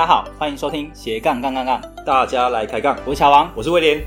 大家好，欢迎收听斜杠杠杠杠，大家来开杠。我是小王，我是威廉。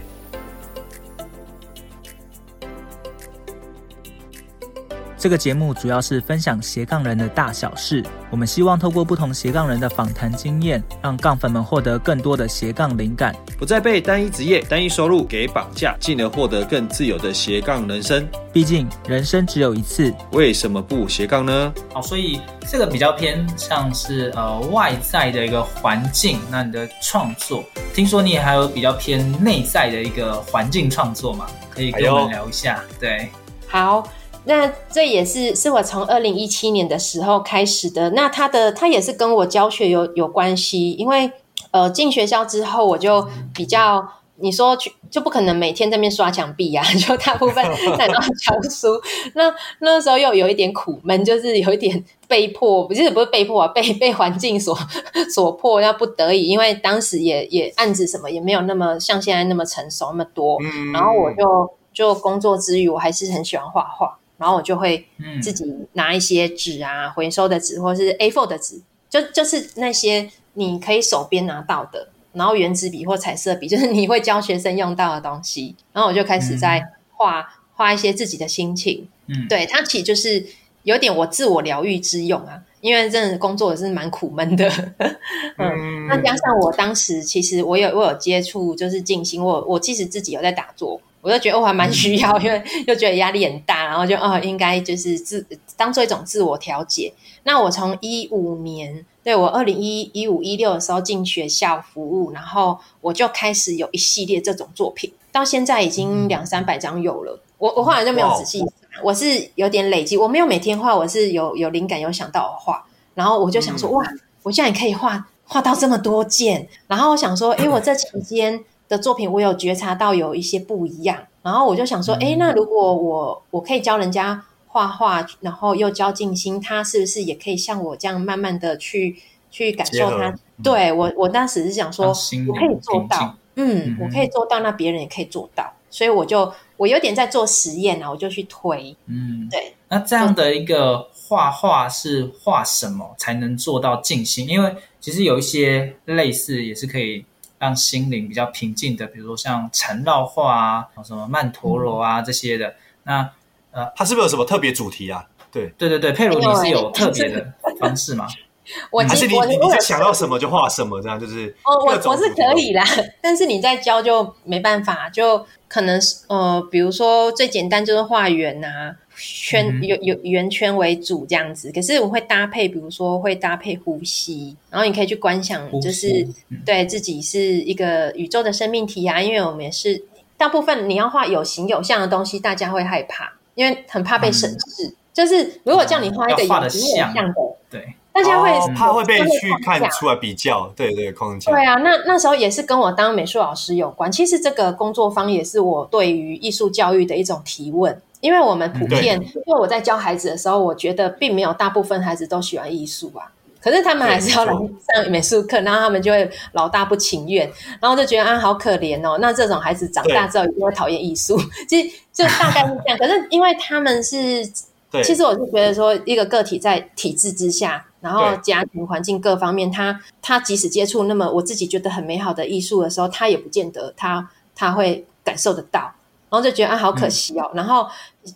这个节目主要是分享斜杠人的大小事。我们希望透过不同斜杠人的访谈经验，让杠粉们获得更多的斜杠灵感，不再被单一职业、单一收入给绑架，进而获得更自由的斜杠人生。毕竟人生只有一次，为什么不斜杠呢？好，所以这个比较偏像是呃外在的一个环境。那你的创作，听说你也还有比较偏内在的一个环境创作嘛？可以跟我们聊一下。哎、对，好。那这也是是我从二零一七年的时候开始的。那他的他也是跟我教学有有关系，因为呃进学校之后我就比较你说去就不可能每天在那边刷墙壁啊，就大部分在那教书。那那时候又有一点苦闷，就是有一点被迫，不是不是被迫啊，被被环境所 所迫，要不得已。因为当时也也案子什么也没有那么像现在那么成熟那么多，然后我就就工作之余，我还是很喜欢画画。然后我就会自己拿一些纸啊，回收的纸或者是 A4 的纸，就就是那些你可以手边拿到的，然后原子笔或彩色笔，就是你会教学生用到的东西。然后我就开始在画画一些自己的心情。嗯，对，它其实就是有点我自我疗愈之用啊，因为真的工作也是蛮苦闷的。嗯，那加上我当时其实我有我有接触就是静心，我我其实自己有在打坐。我就觉得我还蛮需要，因为又觉得压力很大，然后就哦，应该就是自当做一种自我调节。那我从一五年，对，我二零一一五一六的时候进学校服务，然后我就开始有一系列这种作品，到现在已经两三百张有了。我我后来就没有仔细，我是有点累积，我没有每天画，我是有有灵感有想到我画，然后我就想说哇，我现在可以画画到这么多件，然后我想说，诶，我这期间。的作品，我有觉察到有一些不一样，然后我就想说，哎、嗯，那如果我我可以教人家画画，然后又教静心，他是不是也可以像我这样慢慢的去去感受他？嗯、对我，我当时是想说，我可以做到，嗯，我可以做到，那别人也可以做到，所以我就我有点在做实验啊，我就去推，嗯，对。那这样的一个画画是画什么才能做到静心？因为其实有一些类似也是可以。让心灵比较平静的，比如说像禅绕画啊，什么曼陀罗啊这些的。那呃，它是不是有什么特别主题啊？对对对对，佩如你是有特别的方式吗？我还是你你你想到什么就画什么，这样就是哦，我我是可以啦，但是你在教就没办法，就可能是呃，比如说最简单就是画圆呐。圈有有圆圈为主这样子，可是我会搭配，比如说会搭配呼吸，然后你可以去观想，就是对自己是一个宇宙的生命体啊。因为我们也是大部分你要画有形有象的东西，大家会害怕，因为很怕被审视。嗯、就是如果叫你画一个有形有象的，对，大家会、哦、怕会被去看出来比较，对对框架。对啊，那那时候也是跟我当美术老师有关。其实这个工作方也是我对于艺术教育的一种提问。因为我们普遍，因为我在教孩子的时候，我觉得并没有大部分孩子都喜欢艺术啊。可是他们还是要来上美术课，然后他们就会老大不情愿，然后就觉得啊，好可怜哦。那这种孩子长大之后一定会讨厌艺术，其实就大概是这样。可是因为他们是，其实我是觉得说，一个个体在体制之下，然后家庭环境各方面，他他即使接触那么我自己觉得很美好的艺术的时候，他也不见得他他会感受得到。然后就觉得啊，好可惜哦。嗯、然后，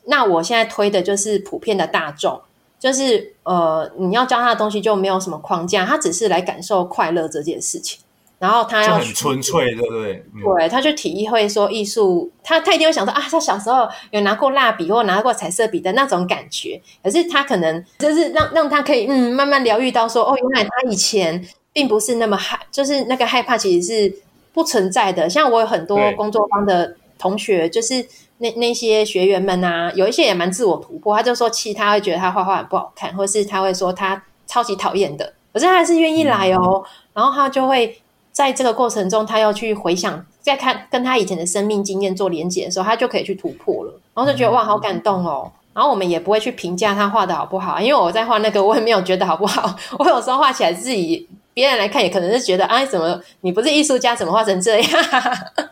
那我现在推的就是普遍的大众，就是呃，你要教他的东西就没有什么框架，他只是来感受快乐这件事情。然后他要很纯粹，对不对？嗯、对，他就体会说艺术，他他一定会想说啊，他小时候有拿过蜡笔或拿过彩色笔的那种感觉。可是他可能就是让让他可以嗯慢慢疗愈到说，哦，原来他以前并不是那么害，就是那个害怕其实是不存在的。像我有很多工作方的同学，就是那那些学员们啊，有一些也蛮自我突破，他就说其他会觉得他画画很不好看，或是他会说他超级讨厌的，可是他还是愿意来哦，嗯、然后他就会。在这个过程中，他要去回想，在看跟他以前的生命经验做连结的时候，他就可以去突破了。然后就觉得哇，好感动哦。然后我们也不会去评价他画的好不好，因为我在画那个，我也没有觉得好不好。我有时候画起来自己。别人来看也可能是觉得，哎，怎么你不是艺术家，怎么画成这样？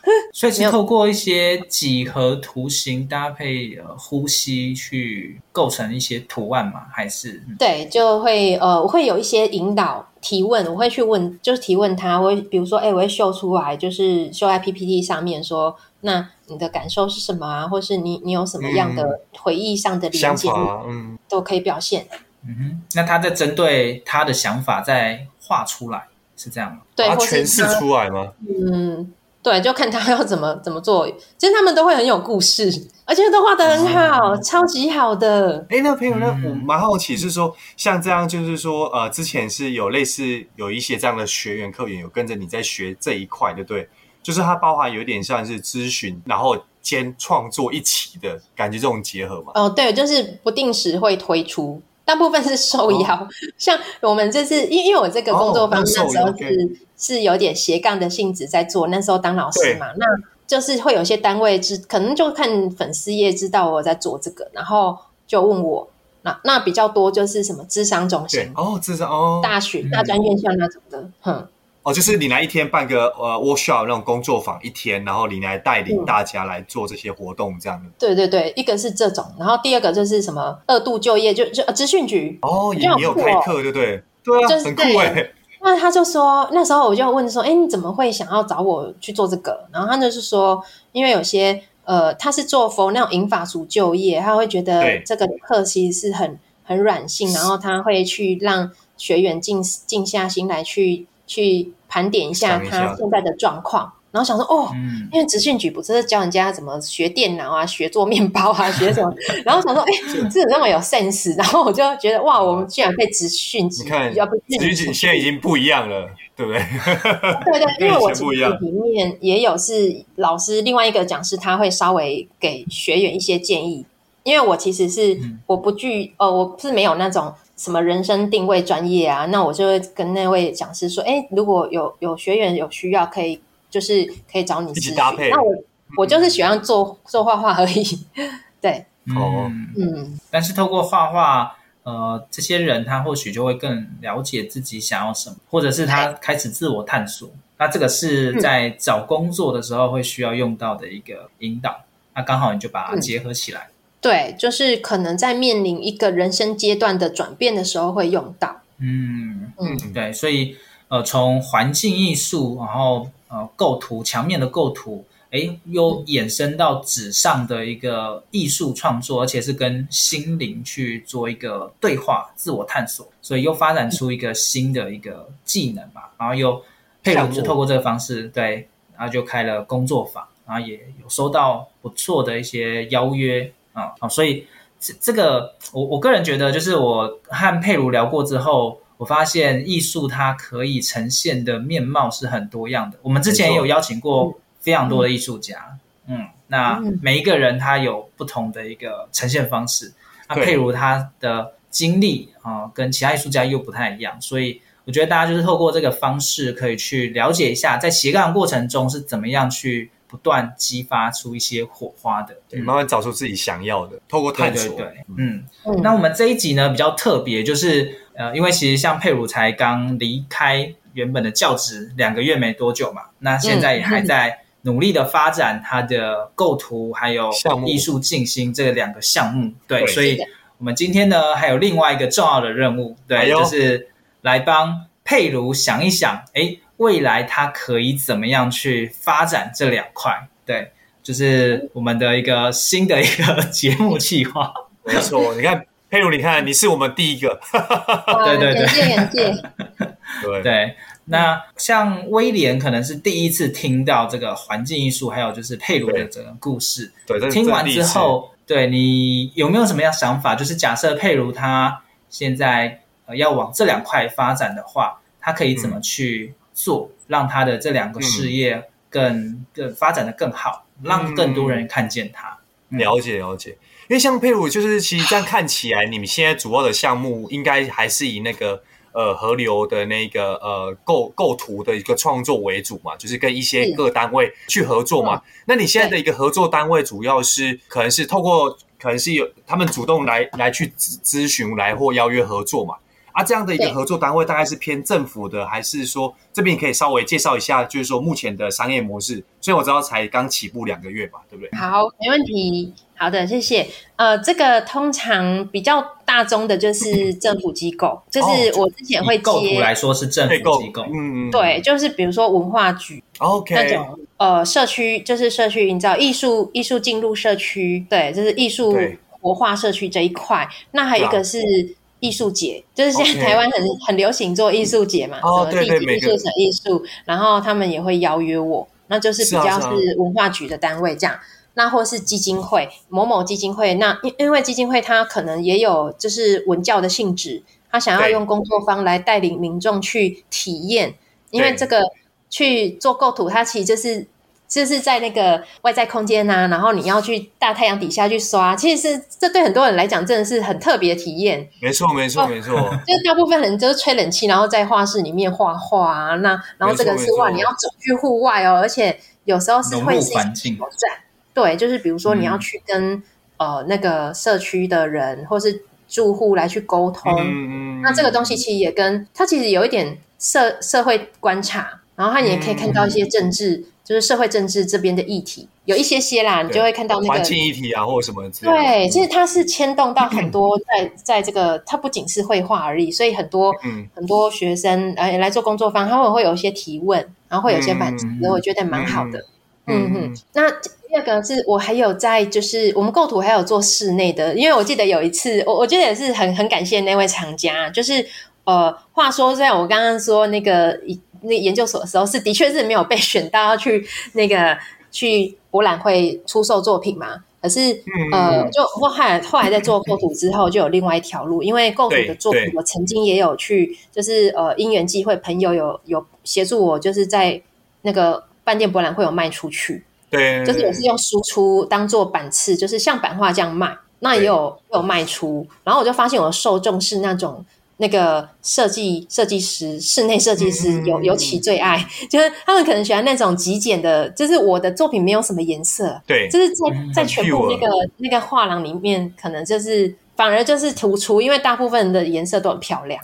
所以是透过一些几何图形搭配呃呼吸去构成一些图案吗？还是对，就会呃，我会有一些引导提问，我会去问，就是提问他，我会比如说，哎，我会秀出来，就是秀在 PPT 上面说，那你的感受是什么啊？或是你你有什么样的回忆上的连接，嗯，都可以表现。嗯哼，那他在针对他的想法在画出来是这样吗？对，他诠释出来吗？嗯，对，就看他要怎么怎么做。其实他们都会很有故事，而且都画的很好，嗯、超级好的。哎，那朋友，那我蛮好奇，是说、嗯、像这样，就是说呃，之前是有类似有一些这样的学员客源，有跟着你在学这一块，对不对？就是它包含有点像是咨询，然后兼创作一起的感觉，这种结合嘛？哦，对，就是不定时会推出。大部分是受邀，哦、像我们这次，因因为我这个工作坊那时候是、哦、是有点斜杠的性质在做，那时候当老师嘛，那就是会有些单位知，可能就看粉丝页知道我在做这个，然后就问我，那那比较多就是什么智商中心哦，智商哦，大学大专院校那种的，哼。哦，就是你来一天办个呃 workshop 那种工作坊一天，然后你来带领大家来做这些活动，这样的、嗯。对对对，一个是这种，然后第二个就是什么二度就业，就就呃资讯局哦，也有开课，对不对？对啊，就是、很酷哎。那他就说，那时候我就问说，哎，你怎么会想要找我去做这个？然后他就是说，因为有些呃，他是做 for 那种银发族就业，他会觉得这个课其实是很很软性，然后他会去让学员静静下心来去。去盘点一下他现在的状况，然后想说哦，嗯、因为职训局不是教人家怎么学电脑啊、学做面包啊、学什么，然后想说哎，这怎么那么有 sense？然后我就觉得哇，我们居然被职训局，你看，职训局现在已经不一样了，对不对？对对，因为我 职训里面也有是老师，另外一个讲师他会稍微给学员一些建议，因为我其实是我不具呃，我是没有那种。什么人生定位专业啊？那我就会跟那位讲师说：“哎，如果有有学员有需要，可以就是可以找你去搭配。那我我就是喜欢做做画画而已。对，哦，嗯。但是透过画画，呃，这些人他或许就会更了解自己想要什么，或者是他开始自我探索。那这个是在找工作的时候会需要用到的一个引导。那刚好你就把它结合起来。”对，就是可能在面临一个人生阶段的转变的时候会用到。嗯嗯，对，所以呃，从环境艺术，然后呃，构图墙面的构图，诶，又衍生到纸上的一个艺术创作，而且是跟心灵去做一个对话、自我探索，所以又发展出一个新的一个技能吧。然后又佩如就透过这个方式，对，然后就开了工作坊，然后也有收到不错的一些邀约。啊，好，所以这这个我我个人觉得，就是我和佩如聊过之后，我发现艺术它可以呈现的面貌是很多样的。我们之前也有邀请过非常多的艺术家，嗯，嗯，那每一个人他有不同的一个呈现方式。那譬如他的经历啊，跟其他艺术家又不太一样，所以我觉得大家就是透过这个方式，可以去了解一下，在斜杠过程中是怎么样去。不断激发出一些火花的，对，慢慢找出自己想要的，透过探索。对，对，对，嗯，嗯，那我们这一集呢比较特别，就是呃，因为其实像佩如才刚离开原本的教职两个月没多久嘛，那现在也还在努力的发展他的构图还有艺术静心这两个项目。对，对，所以我们今天呢还有另外一个重要的任务，对，哎、就是来帮珮如想一想，哎。未来它可以怎么样去发展这两块？对，就是我们的一个新的一个节目计划。没错，你看佩如，你看你是我们第一个，对对对。对对，那像威廉可能是第一次听到这个环境艺术，还有就是佩鲁的整个故事。对，对听完之后，对你有没有什么样想法？就是假设佩鲁他现在呃要往这两块发展的话，他可以怎么去做，嗯、让他的这两个事业更、嗯、更发展的更好，让更多人看见他？嗯、了解了解，因为像佩鲁，就是其实这样看起来，你们现在主要的项目应该还是以那个。呃，河流的那个呃构构图的一个创作为主嘛，就是跟一些各单位去合作嘛。那你现在的一个合作单位，主要是可能是透过，可能是有他们主动来来去咨咨询来或邀约合作嘛。啊，这样的一个合作单位大概是偏政府的，还是说这边可以稍微介绍一下，就是说目前的商业模式？所以我知道才刚起步两个月吧，对不对？好，没问题。好的，谢谢。呃，这个通常比较大宗的就是政府机构，就是我之前会接。构图来说是政府机构，嗯，对，就是比如说文化局，OK，那种呃社区，就是社区营造、艺术、艺术进入社区，对，就是艺术活化社区这一块。那还有一个是。艺术节就是现在台湾很、okay. 很流行做艺术节嘛，什么艺术、艺术，然后他们也会邀约我，那就是比较是文化局的单位这样，那或是基金会某某基金会，那因因为基金会它可能也有就是文教的性质，他想要用工作坊来带领民众去体验，因为这个去做构图，它其实就是。就是在那个外在空间啊，然后你要去大太阳底下去刷，其实是这对很多人来讲真的是很特别的体验。没错，没错，没错。就是大部分人就是吹冷气，然后在画室里面画画啊。那然后这个是哇，你要走去户外哦，而且有时候是会是环境挑战。对，就是比如说你要去跟、嗯、呃那个社区的人或是住户来去沟通。嗯，那这个东西其实也跟它其实有一点社社会观察，然后它也可以看到一些政治。嗯就是社会政治这边的议题有一些些啦，你就会看到那个环境议题啊，或者什么之类的。对，其实它是牵动到很多在在这个，它不仅是绘画而已，所以很多、嗯、很多学生呃来做工作坊，他们会有一些提问，然后会有一些反思、嗯，我觉得蛮好的。嗯哼、嗯嗯，那第二个是我还有在就是我们构图还有做室内的，因为我记得有一次，我我觉得也是很很感谢那位厂家，就是呃，话说虽然我刚刚说那个一。那研究所的时候是的确是没有被选到要去那个去博览会出售作品嘛，可是、嗯、呃，就我后来后来在做构图之后，就有另外一条路，因为构图的作品我曾经也有去，就是呃因缘际会，朋友有有协助我，就是在那个饭店博览会有卖出去，对，就是我是用输出当做版次，就是像版画这样卖，那也有有卖出，然后我就发现我的受众是那种。那个设计设计师，室内设计师尤尤其最爱，就是他们可能喜欢那种极简的，就是我的作品没有什么颜色，对，就是在在全部那个那个画廊里面，可能就是反而就是突出，因为大部分的颜色都很漂亮，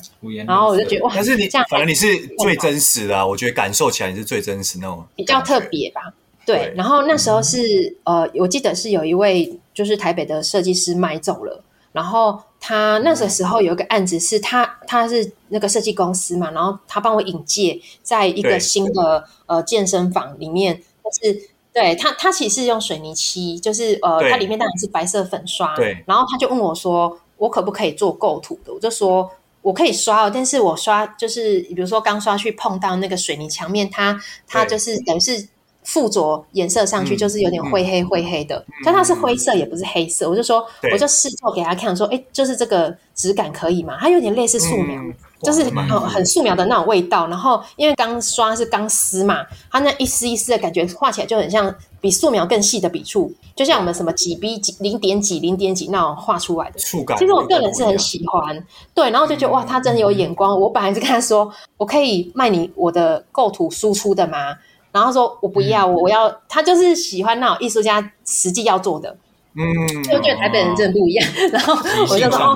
然后我就觉得哇，但是你这样，反而你是最真实的啊，我觉得感受起来你是最真实那种，比较特别吧，对，对。然后那时候是呃，我记得是有一位就是台北的设计师买走了。然后他那个时候有一个案子，是他他是那个设计公司嘛，然后他帮我引介在一个新的呃健身房里面，就是对他他其实是用水泥漆，就是呃它里面当然是白色粉刷，对，然后他就问我说，我可不可以做构图的？我就说我可以刷，但是我刷就是比如说刚刷去碰到那个水泥墙面，它它就是等于是。附着颜色上去就是有点灰黑灰黑的，嗯、但它是灰色，也不是黑色。嗯、我就说，我就试做给他看，说，哎、欸，就是这个质感可以吗？它有点类似素描，嗯、就是很很素描的那种味道。然后因为钢刷是钢丝嘛，它那一丝一丝的感觉画起来就很像比素描更细的笔触，就像我们什么几 B 几零点几零点几那种画出来的触感。其实我个人是很喜欢，对，然后就觉得哇，他真的有眼光。我本来是跟他说，我可以卖你我的构图输出的吗？然后说：“我不要，我、嗯、我要他就是喜欢那种艺术家实际要做的，嗯，就觉得台北人真的不一样。哦、然后我就说：哦，好，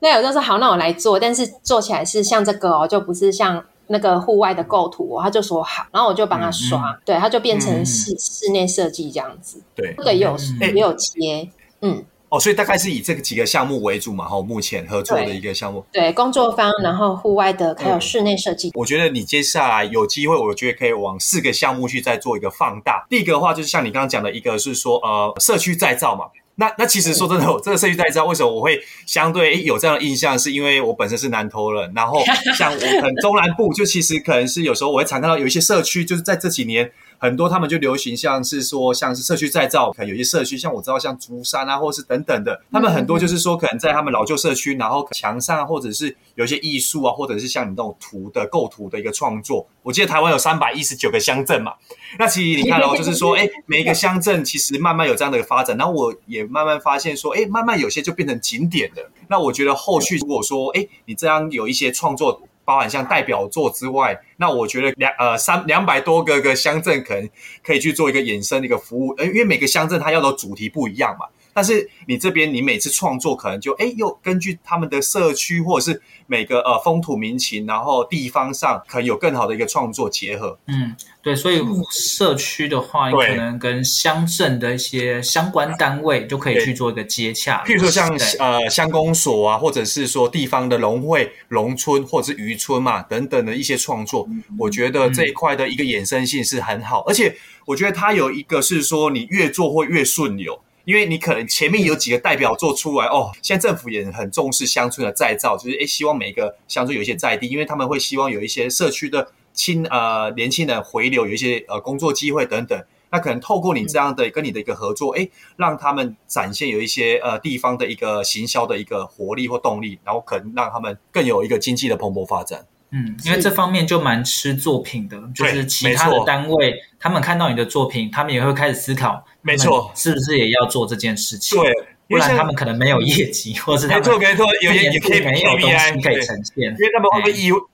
对，我就说好，那我来做，但是做起来是像这个哦，就不是像那个户外的构图哦。他就说好，然后我就帮他刷，嗯、对，他就变成室、嗯、室内设计这样子，对，这个也有、嗯、也有接，嗯。”哦，所以大概是以这个几个项目为主嘛，哈，目前合作的一个项目，对，对工作方，然后户外的，还有室内设计。我觉得你接下来有机会，我觉得可以往四个项目去再做一个放大。第一个的话，就是像你刚刚讲的，一个是说，呃，社区再造嘛。那那其实说真的，我这个社区再造为什么我会相对有这样的印象，是因为我本身是南投人，然后像我很中南部，就其实可能是有时候我会常看到有一些社区，就是在这几年。很多他们就流行，像是说，像是社区再造，可能有些社区，像我知道，像竹山啊，或是等等的，他们很多就是说，可能在他们老旧社区，然后墙上或者是有一些艺术啊，或者是像你那种图的构图的一个创作。我记得台湾有三百一十九个乡镇嘛，那其实你看哦，就是说，哎，每一个乡镇其实慢慢有这样的一个发展，然后我也慢慢发现说，哎，慢慢有些就变成景点了。那我觉得后续如果说，哎，你这样有一些创作。包含像代表作之外，那我觉得两呃三两百多个个乡镇可能可以去做一个衍生的一个服务，呃，因为每个乡镇它要的主题不一样嘛。但是你这边你每次创作可能就哎又根据他们的社区或者是每个呃风土民情，然后地方上可能有更好的一个创作结合。嗯，对，所以社区的话，你可能跟乡镇的一些相关单位就可以去做一个接洽。譬如说像呃乡公所啊，或者是说地方的农会、农村或者是渔村嘛等等的一些创作，嗯，我觉得这一块的一个衍生性是很好，而且我觉得它有一个是说你越做会越顺流。因为你可能前面有几个代表做出来哦，现在政府也很重视乡村的再造，就是诶希望每个乡村有一些在地，因为他们会希望有一些社区的青呃年轻人回流，有一些呃工作机会等等。那可能透过你这样的跟你的一个合作，诶让他们展现有一些呃地方的一个行销的一个活力或动力，然后可能让他们更有一个经济的蓬勃发展。嗯，因为这方面就蛮吃作品的，就是其他的单位他们看到你的作品，他们也会开始思考。没错，是不是也要做这件事情？对，不然他们可能没有业绩，或是他们没错没错，有些也可以没有东西可以呈现，因为他们会不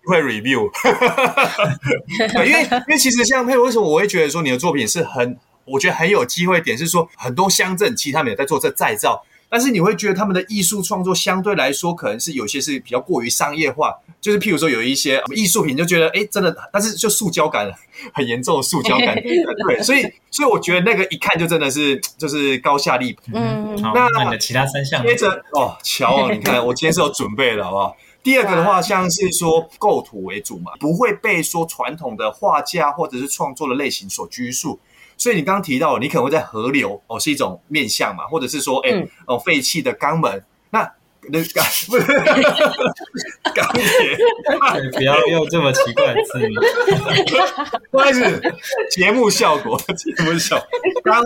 会会 review？对，因为因为其实像佩，为什么我会觉得说你的作品是很，我觉得很有机会点是说，很多乡镇其实他们也在做这再造。但是你会觉得他们的艺术创作相对来说，可能是有些是比较过于商业化，就是譬如说有一些艺术品就觉得，哎，真的，但是就塑胶感很严重的塑胶感，对，所以所以我觉得那个一看就真的是就是高下立判。嗯，那那你的其他三项接着哦，乔，你看我今天是有准备的，好不好？第二个的话，像是说构图为主嘛，不会被说传统的画家或者是创作的类型所拘束。所以你刚刚提到，你可能会在河流哦，是一种面向嘛，或者是说，哎、嗯，哦，废弃的肛门，那 那钢不是 钢铁，不要用这么奇怪的词，不好意思，节目效果，节目效果。钢，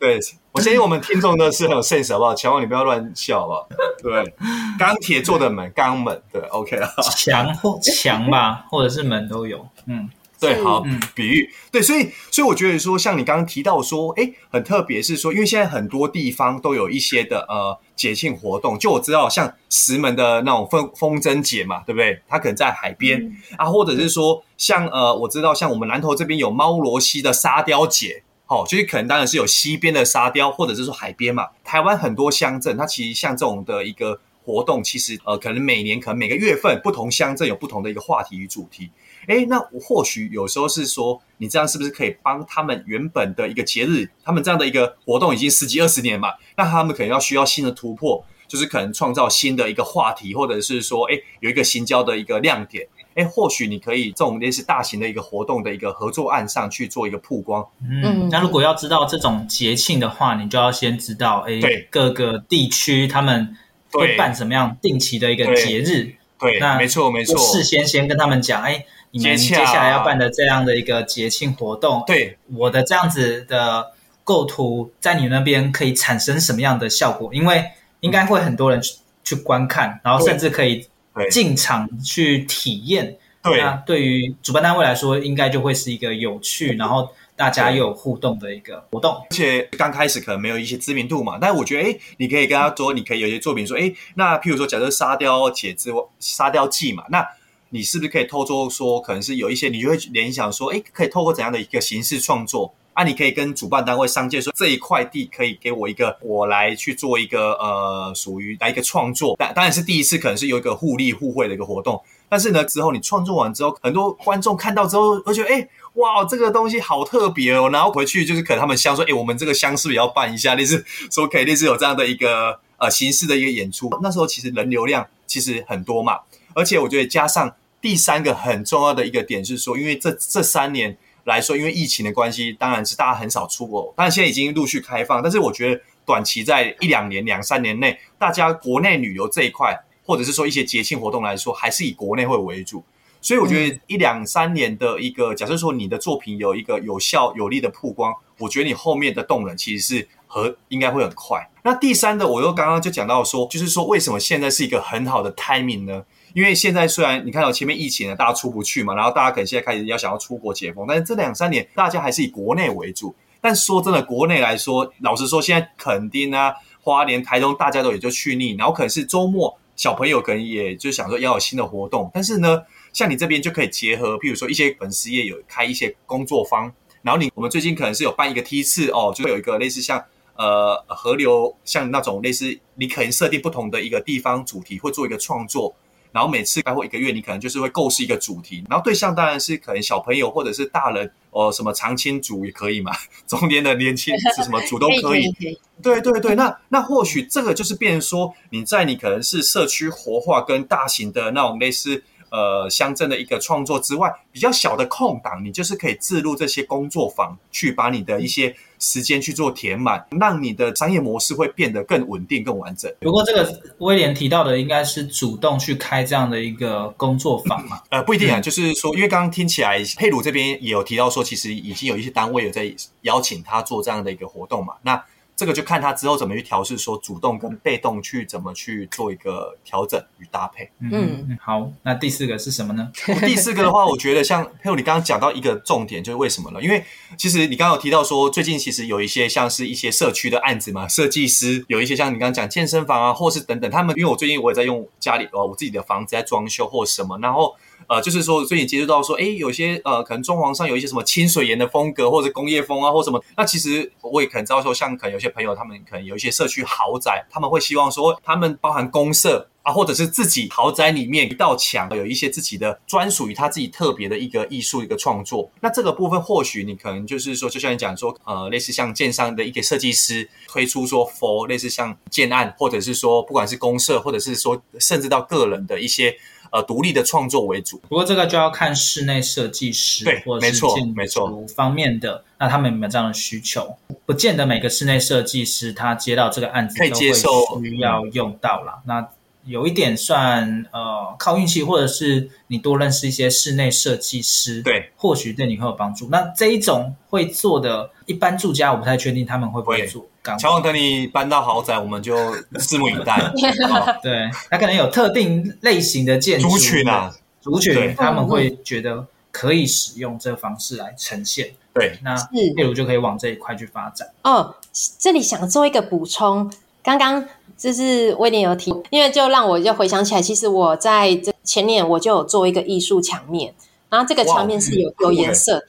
对，我相信我们听众都是很有 sense，好不好？强旺，你不要乱笑，好不好？对，钢铁做的门，肛门，对，OK 啊，墙或墙吧，或者是门都有，嗯。对，好，嗯，比喻，对，所以，所以我觉得说，像你刚刚提到说，哎，很特别是说，因为现在很多地方都有一些的呃节庆活动，就我知道，像石门的那种风风筝节嘛，对不对？它可能在海边、嗯、啊，或者是说，像呃，我知道像我们南投这边有猫罗溪的沙雕节，好、哦，就是可能当然是有西边的沙雕，或者是说海边嘛。台湾很多乡镇，它其实像这种的一个活动，其实呃，可能每年可能每个月份不同乡镇有不同的一个话题与主题。哎，那我或许有时候是说，你这样是不是可以帮他们原本的一个节日，他们这样的一个活动已经十几二十年嘛？那他们可能要需要新的突破，就是可能创造新的一个话题，或者是说，哎，有一个新交的一个亮点。哎，或许你可以这种类似大型的一个活动的一个合作案上去做一个曝光。嗯，那如果要知道这种节庆的话，你就要先知道，哎，各个地区他们会办什么样定期的一个节日。对，那没错没错，事先先跟他们讲，哎。你们接下来要办的这样的一个节庆活动，对我的这样子的构图，在你那边可以产生什么样的效果？因为应该会很多人去去观看，然后甚至可以进场去体验。对，那对于主办单位来说，应该就会是一个有趣，然后大家又有互动的一个活动。而且刚开始可能没有一些知名度嘛，但是我觉得，哎，你可以跟他说，你可以有一些作品说，哎，那譬如说，假设沙雕节之沙雕记嘛，那。你是不是可以透过说，可能是有一些你就会联想说，哎，可以透过怎样的一个形式创作啊？你可以跟主办单位商界说，这一块地可以给我一个，我来去做一个呃，属于来一个创作。当当然是第一次，可能是有一个互利互惠的一个活动。但是呢，之后你创作完之后，很多观众看到之后，会觉得，哎，哇，这个东西好特别哦。然后回去就是可能他们乡说，哎，我们这个乡是不是也要办一下？类似说可以类似有这样的一个呃形式的一个演出。那时候其实人流量其实很多嘛，而且我觉得加上。第三个很重要的一个点是说，因为这这三年来说，因为疫情的关系，当然是大家很少出国，当然现在已经陆续开放，但是我觉得短期在一两年、两三年内，大家国内旅游这一块，或者是说一些节庆活动来说，还是以国内会为主。所以我觉得一两三年的一个，假设说你的作品有一个有效有力的曝光，我觉得你后面的动能其实是和应该会很快。那第三的，我又刚刚就讲到说，就是说为什么现在是一个很好的 timing 呢？因为现在虽然你看到前面疫情呢，大家出不去嘛，然后大家可能现在开始要想要出国解封，但是这两三年大家还是以国内为主。但说真的，国内来说，老实说，现在垦丁啊、花莲、台东，大家都也就去腻，然后可能是周末小朋友可能也就想说要有新的活动，但是呢，像你这边就可以结合，譬如说一些粉丝也有开一些工作坊，然后你我们最近可能是有办一个梯次哦，就有一个类似像呃河流，像那种类似你可能设定不同的一个地方主题，会做一个创作。然后每次开会一个月，你可能就是会构思一个主题，然后对象当然是可能小朋友或者是大人，哦，什么长青组也可以嘛，中年的年轻是什么组都可以。对对对，那那或许这个就是变成说，你在你可能是社区活化跟大型的那种类似。呃，乡镇的一个创作之外，比较小的空档，你就是可以置入这些工作坊，去把你的一些时间去做填满，让你的商业模式会变得更稳定、更完整。不过，这个威廉提到的应该是主动去开这样的一个工作坊嘛？呃，不一定啊，就是说，因为刚刚听起来佩鲁这边也有提到说，其实已经有一些单位有在邀请他做这样的一个活动嘛。那这个就看他之后怎么去调试，说主动跟被动去怎么去做一个调整与搭配。嗯，好，那第四个是什么呢？第四个的话，我觉得像佩如你刚刚讲到一个重点，就是为什么呢？因为其实你刚刚有提到说，最近其实有一些像是一些社区的案子嘛，设计师有一些像你刚刚讲健身房啊，或是等等，他们因为我最近我也在用家里呃我自己的房子在装修或什么，然后。呃，就是说，最近接触到说，哎，有些呃，可能装潢上有一些什么清水岩的风格，或者工业风啊，或什么。那其实我也可能知道说，像可能有些朋友，他们可能有一些社区豪宅，他们会希望说，他们包含公社啊，或者是自己豪宅里面一道墙有一些自己的专属于他自己特别的一个艺术一个创作。那这个部分或许你可能就是说，就像你讲说，呃，类似像建商的一个设计师推出说，for 类似像建案，或者是说不管是公社，或者是说甚至到个人的一些。呃，独立的创作为主，不过这个就要看室内设计师对或者是建筑方面的，那他们有没有这样的需求？不见得每个室内设计师他接到这个案子都会需要用到啦。那有一点算呃靠运气，或者是你多认识一些室内设计师，对，或许对你会有帮助。那这一种会做的，一般住家我不太确定他们会不会做。乔王等你搬到豪宅，我们就拭目以待。哦、对，他可能有特定类型的建筑族群啊，族群他们会觉得可以使用这个方式来呈现。对，那例如就可以往这一块去发展。哦，这里想做一个补充，刚刚就是威廉有提，因为就让我就回想起来，其实我在这前年我就有做一个艺术墙面，然后这个墙面是有有颜色的。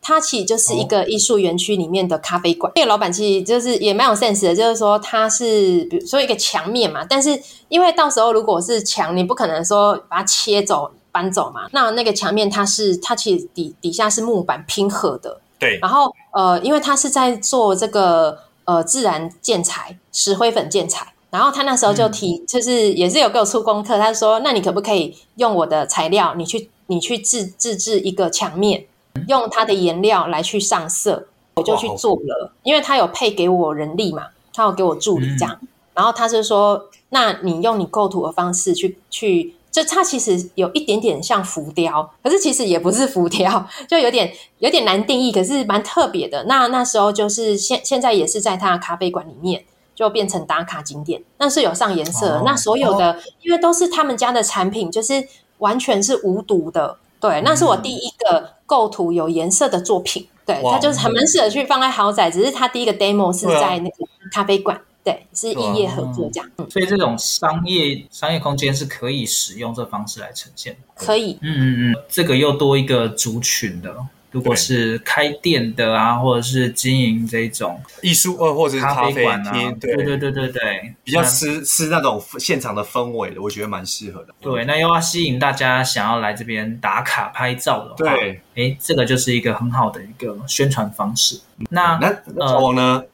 它其实就是一个艺术园区里面的咖啡馆。那个老板其实就是也蛮有 sense 的，就是说它是比如说一个墙面嘛，但是因为到时候如果是墙，你不可能说把它切走搬走嘛。那那个墙面它是它其实底底下是木板拼合的，对。然后呃，因为它是在做这个呃自然建材石灰粉建材，然后他那时候就提，嗯、就是也是有给我出功课，他说那你可不可以用我的材料，你去你去自自制一个墙面。用它的颜料来去上色，我就去做了，因为他有配给我人力嘛，他有给我助理这样，然后他就说，那你用你构图的方式去去，就它其实有一点点像浮雕，可是其实也不是浮雕，就有点有点难定义，可是蛮特别的。那那时候就是现现在也是在他的咖啡馆里面，就变成打卡景点，那是有上颜色，那所有的因为都是他们家的产品，就是完全是无毒的。对，那是我第一个构图有颜色的作品。对，它就是很蛮适合去放在豪宅，只是它第一个 demo 是在那个咖啡馆，对，对，是异业合作这样。嗯、所以这种商业商业空间是可以使用这方式来呈现。可以，嗯嗯嗯，这个又多一个族群的。如果是开店的啊，或者是经营这种艺术呃，或者是咖啡馆啊，对对对对对，比较吃吃那种现场的氛围的，我觉得蛮适合的。对，那又要吸引大家想要来这边打卡拍照的话，对，哎，这个就是一个很好的一个宣传方式。那那呃，我呢，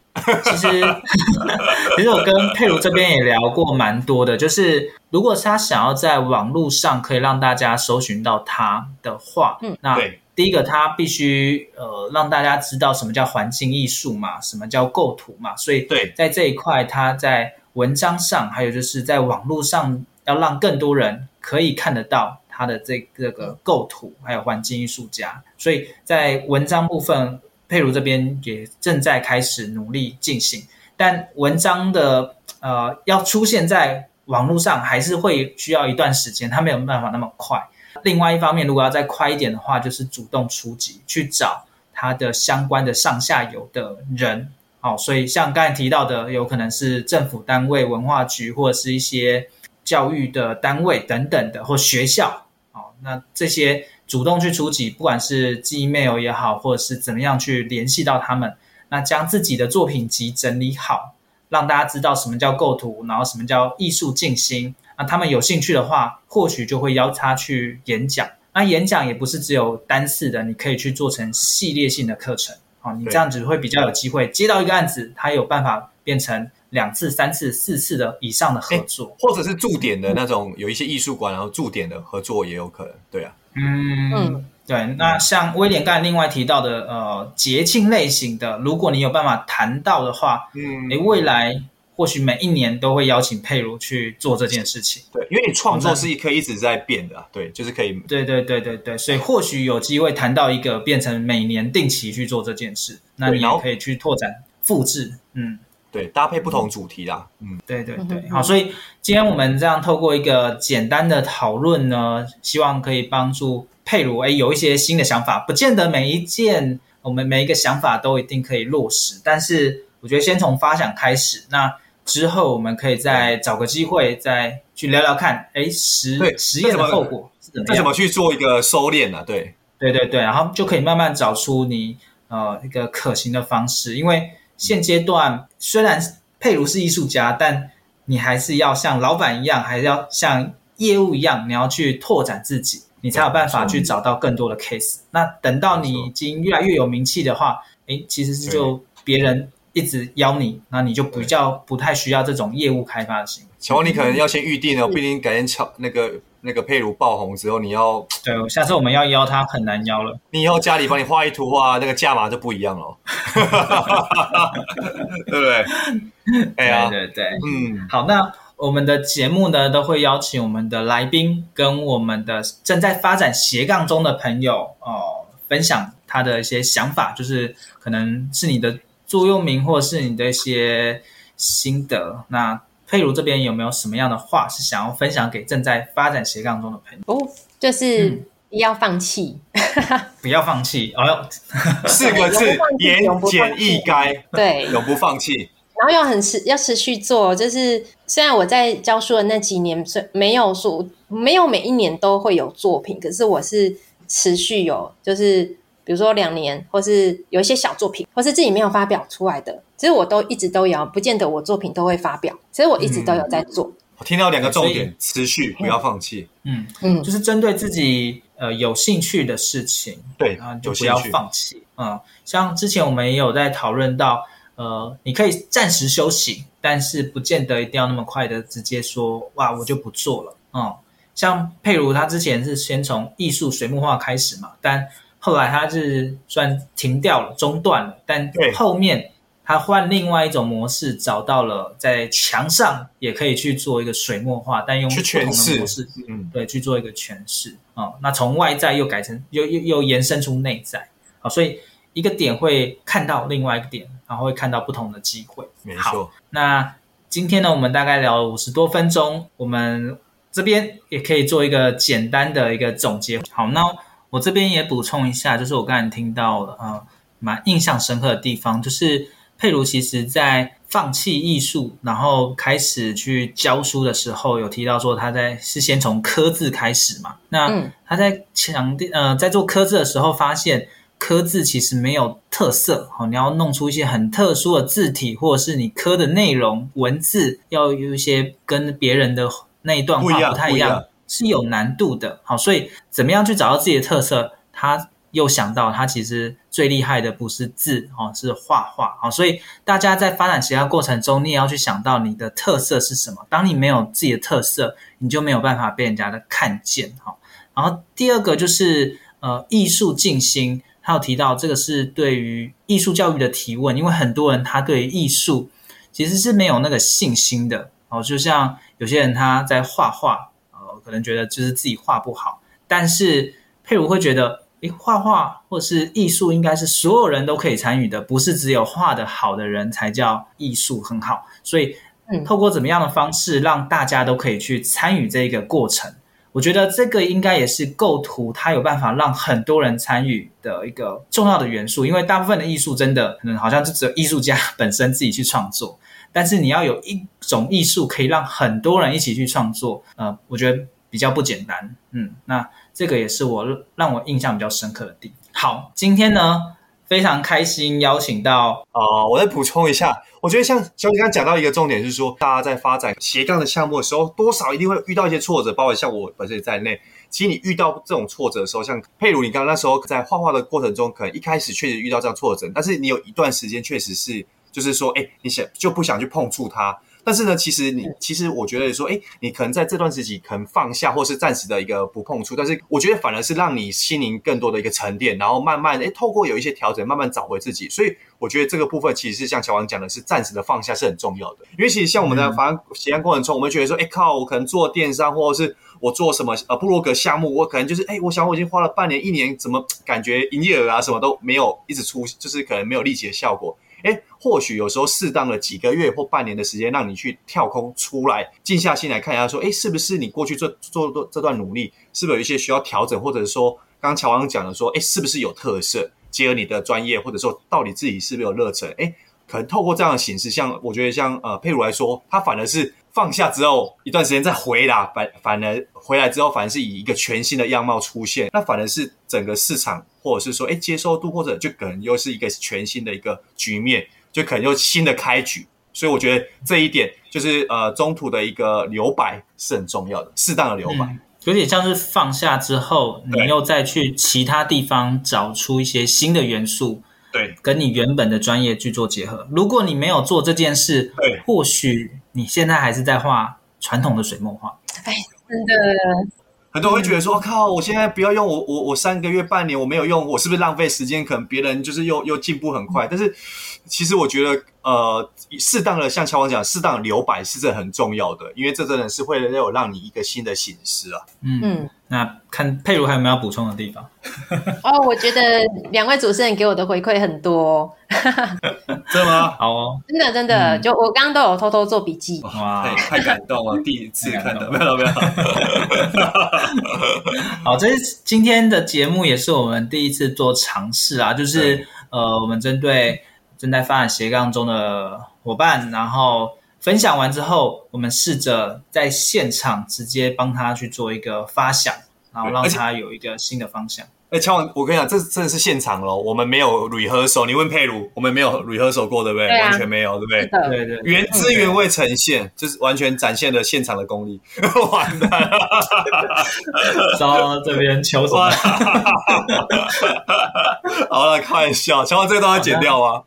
其实 其实我跟佩如这边也聊过蛮多的，就是如果是他想要在网络上可以让大家搜寻到他的话，嗯，那对。第一个，他必须呃让大家知道什么叫环境艺术嘛，什么叫构图嘛，所以对，在这一块，他在文章上，还有就是在网络上，要让更多人可以看得到他的这这个构图，还有环境艺术家。所以在文章部分，佩如这边也正在开始努力进行，但文章的呃要出现在网络上，还是会需要一段时间，它没有办法那么快。另外一方面，如果要再快一点的话，就是主动出击，去找他的相关的上下游的人。好，所以像刚才提到的，有可能是政府单位、文化局，或者是一些教育的单位等等的，或学校。好，那这些主动去出击，不管是寄 email 也好，或者是怎么样去联系到他们，那将自己的作品集整理好，让大家知道什么叫构图，然后什么叫艺术静心。那他们有兴趣的话，或许就会邀他去演讲。那演讲也不是只有单次的，你可以去做成系列性的课程。好，你这样子会比较有机会接到一个案子，他有办法变成两次、三次、四次的以上的合作，或者是驻点的那种，有一些艺术馆然后驻点的合作也有可能。对啊，嗯嗯，对。那像威廉刚才另外提到的，呃，节庆类型的，如果你有办法谈到的话，嗯，诶，未来。或许每一年都会邀请佩如去做这件事情，对，因为你创作是可以一直在变的，对，就是可以，对对对对对，所以或许有机会谈到一个变成每年定期去做这件事，那你也可以去拓展复制，嗯，对，搭配不同主题啦，嗯，对对对，好，所以今天我们这样透过一个简单的讨论呢，希望可以帮助佩如诶有一些新的想法，不见得每一件我们每一个想法都一定可以落实，但是我觉得先从发想开始，那。之后我们可以再找个机会再去聊聊看，哎，实实验的后果是怎么样？这怎么去做一个收敛呢、啊？对，对对对，然后就可以慢慢找出你呃一个可行的方式。因为现阶段虽然佩如是艺术家，但你还是要像老板一样，还是要像业务一样，你要去拓展自己，你才有办法去找到更多的 case。那等到你已经越来越有名气的话，哎，其实是就别人。一直邀你，那你就比较不太需要这种业务开发的行为。请问你可能要先预定哦，不一定改天敲那个那个佩如爆红之后，你要对，下次我们要邀他很难邀了。你以后家里帮你画一图画，那个价码就不一样了，对不对？哎呀，对对对，嗯，好，那我们的节目呢，都会邀请我们的来宾跟我们的正在发展斜杠中的朋友哦、呃，分享他的一些想法，就是可能是你的。座右铭，或者是你的一些心得。那佩如这边有没有什么样的话是想要分享给正在发展斜杠中的朋友？哦，就是不要放弃，嗯、不要放弃。哎呦，四个字：言简意赅。对，永不放弃。然后要很持，要持续做。就是虽然我在教书的那几年，没有说没有每一年都会有作品，可是我是持续有，就是。比如说两年，或是有一些小作品，或是自己没有发表出来的，其实我都一直都有，不见得我作品都会发表。其实我一直都有在做。嗯、我听到两个重点：持续，不要放弃。嗯嗯，就是针对自己呃有兴趣的事情，对，然后就不要放弃。嗯，像之前我们也有在讨论到，呃，你可以暂时休息，但是不见得一定要那么快的直接说哇，我就不做了。嗯，像佩如他之前是先从艺术水墨画开始嘛，但后来他是算停掉了，中断了，但后面他换另外一种模式，找到了在墙上也可以去做一个水墨画，但用不同的模式，嗯，对，去做一个诠释啊、哦。那从外在又改成又又又延伸出内在啊、哦，所以一个点会看到另外一个点，然后会看到不同的机会。没错。那今天呢，我们大概聊了五十多分钟，我们这边也可以做一个简单的一个总结。好，那。我这边也补充一下，就是我刚才听到了，呃，蛮印象深刻的地方，就是佩如其实在放弃艺术，然后开始去教书的时候，有提到说他在是先从科字开始嘛。那他在强调，呃，在做科字的时候，发现科字其实没有特色，哦，你要弄出一些很特殊的字体，或者是你科的内容文字要有一些跟别人的那一段话不太一样。是有难度的，好，所以怎么样去找到自己的特色？他又想到，他其实最厉害的不是字，哦，是画画，好，所以大家在发展其他过程中，你也要去想到你的特色是什么。当你没有自己的特色，你就没有办法被人家的看见，好。然后第二个就是，呃艺术静心，他有提到这个是对于艺术教育的提问，因为很多人他对于艺术其实是没有那个信心的哦，就像有些人他在画画，可能觉得就是自己画不好，但是佩如会觉得。诶，画画或是艺术，应该是所有人都可以参与的，不是只有画的好的人才叫艺术很好。所以，嗯，透过怎么样的方式让大家都可以去参与这个过程，我觉得这个应该也是构图它有办法让很多人参与的一个重要的元素。因为大部分的艺术真的可能好像就只有艺术家 本身自己去创作，但是你要有一种艺术可以让很多人一起去创作，呃，我觉得比较不简单。嗯，那。这个也是我让我印象比较深刻的地方。好，今天呢非常开心邀请到啊、我再补充一下，我觉得像小李刚刚讲到一个重点是说，大家在发展斜杠的项目的时候，多少一定会遇到一些挫折，包括像我本身也在内。其实你遇到这种挫折的时候，像佩如，你刚刚那时候在画画的过程中，可能一开始确实遇到这样挫折，但是你有一段时间确实是，就是说，哎，你想就不想去碰触它。但是呢，其实你其实我觉得说，哎，你可能在这段时期可能放下，或是暂时的一个不碰触。但是我觉得反而是让你心灵更多的一个沉淀，然后慢慢哎，透过有一些调整，慢慢找回自己。所以我觉得这个部分其实是像乔王讲的，是暂时的放下是很重要的。因为其实像我们的反正实验过程中，我们觉得说，哎靠，我可能做电商，或者是我做什么呃布洛格项目，我可能就是哎，我想我已经花了半年、一年，怎么感觉营业额啊什么都没有一直出，就是可能没有立即的效果。哎，或许有时候适当的几个月或半年的时间，让你去跳空出来，静下心来看一下，说，哎，是不是你过去做做这段努力，是不是有一些需要调整，或者说，刚刚乔王讲的说，哎，是不是有特色，结合你的专业，或者说到底自己是不是有热忱？哎，可能透过这样的形式，像我觉得像呃佩如来说，他反而是放下之后一段时间再回来，反反而回来之后，反而是以一个全新的样貌出现，那反而是整个市场。或者是说，哎，接受度，或者就可能又是一个全新的一个局面，就可能又新的开局。所以我觉得这一点就是呃，中途的一个留白是很重要的，适当的留白，嗯，有点像是放下之后，你又再去其他地方找出一些新的元素，对，跟你原本的专业去做结合。如果你没有做这件事，对，或许你现在还是在画传统的水墨画。哎，真的。很多人会觉得说：“靠，我现在不要用我我我三个月半年我没有用，我是不是浪费时间？可能别人就是又又进步很快。但是其实我觉得，呃，适当的像乔王讲，适当的留白是这很重要的，因为这真的是会有让你一个新的省思啊。”嗯嗯。那看佩如还有没有要补充的地方？哦，我觉得两位主持人给我的回馈很多，真的吗？好哦，真的真的，嗯、就我刚刚都有偷偷做笔记。哇，太感动了，第一次看到，没有没有。好，这是今天的节目，也是我们第一次做尝试啊，就是呃，我们针对正在发展斜杠中的伙伴，然后。分享完之后，我们试着在现场直接帮他去做一个发想，然后让他有一个新的方向。哎，乔王，我跟你讲，这真的是现场咯，我们没有 rehearsal。你问佩如，我们没有 rehearsal 过，对不对？对啊、完全没有，对不对？对对，原汁原味呈现，就是完全展现了现场的功力。完蛋了，到这边求什么？好了，开玩笑，乔王这个都要剪掉吗？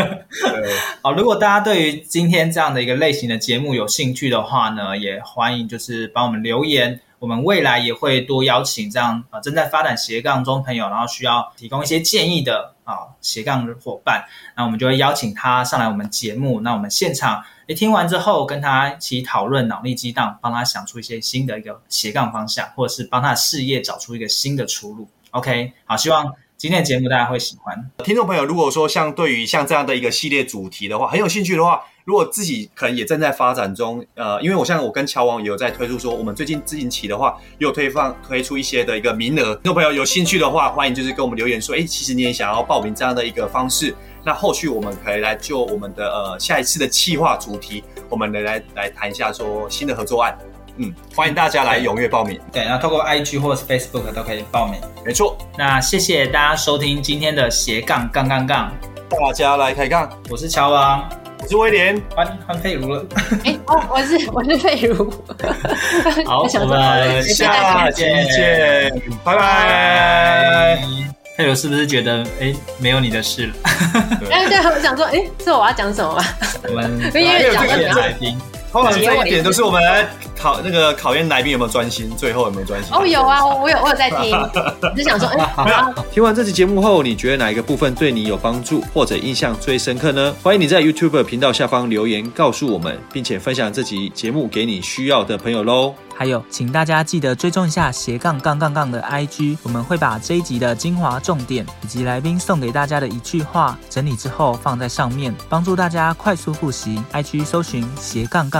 好，如果大家对于今天这样的一个类型的节目有兴趣的话呢，也欢迎就是帮我们留言。我们未来也会多邀请这样啊正在发展斜杠中朋友，然后需要提供一些建议的啊斜杠伙伴，那我们就会邀请他上来我们节目。那我们现场诶听完之后，跟他一起讨论，脑力激荡，帮他想出一些新的一个斜杠方向，或者是帮他的事业找出一个新的出路。OK，好，希望今天的节目大家会喜欢。听众朋友，如果说像对于像这样的一个系列主题的话，很有兴趣的话。如果自己可能也正在发展中，呃，因为我像我跟乔王也有在推出说，我们最近自行期的话，也有推放推出一些的一个名额。听众朋友有兴趣的话，欢迎就是跟我们留言说，哎，其实你也想要报名这样的一个方式，那后续我们可以来就我们的呃下一次的企划主题，我们来来来谈一下说新的合作案。嗯，欢迎大家来踊跃报名。对，然后透过 IG 或者是 Facebook 都可以报名。没错。那谢谢大家收听今天的斜杠杠杠杠，大家来开杠。我是乔王。我是威廉，换换佩如了。哎哦，我是我是佩如。好，我们下期见，拜拜。佩如是不是觉得哎没有你的事了？哎对，我想说哎，这我要讲什么吗？我们因为讲的来宾，通常这一点都是我们来考那个考验来宾有没有专心，最后有没有专心？哦，有啊，我有我有在听，就想说，哎、欸，听完这期节目后，你觉得哪一个部分对你有帮助，或者印象最深刻呢？欢迎你在 YouTube 频道下方留言告诉我们，并且分享这集节目给你需要的朋友喽。还有，请大家记得追踪一下斜杠杠杠杠的 IG，我们会把这一集的精华重点以及来宾送给大家的一句话整理之后放在上面，帮助大家快速复习。IG 搜寻斜杠杠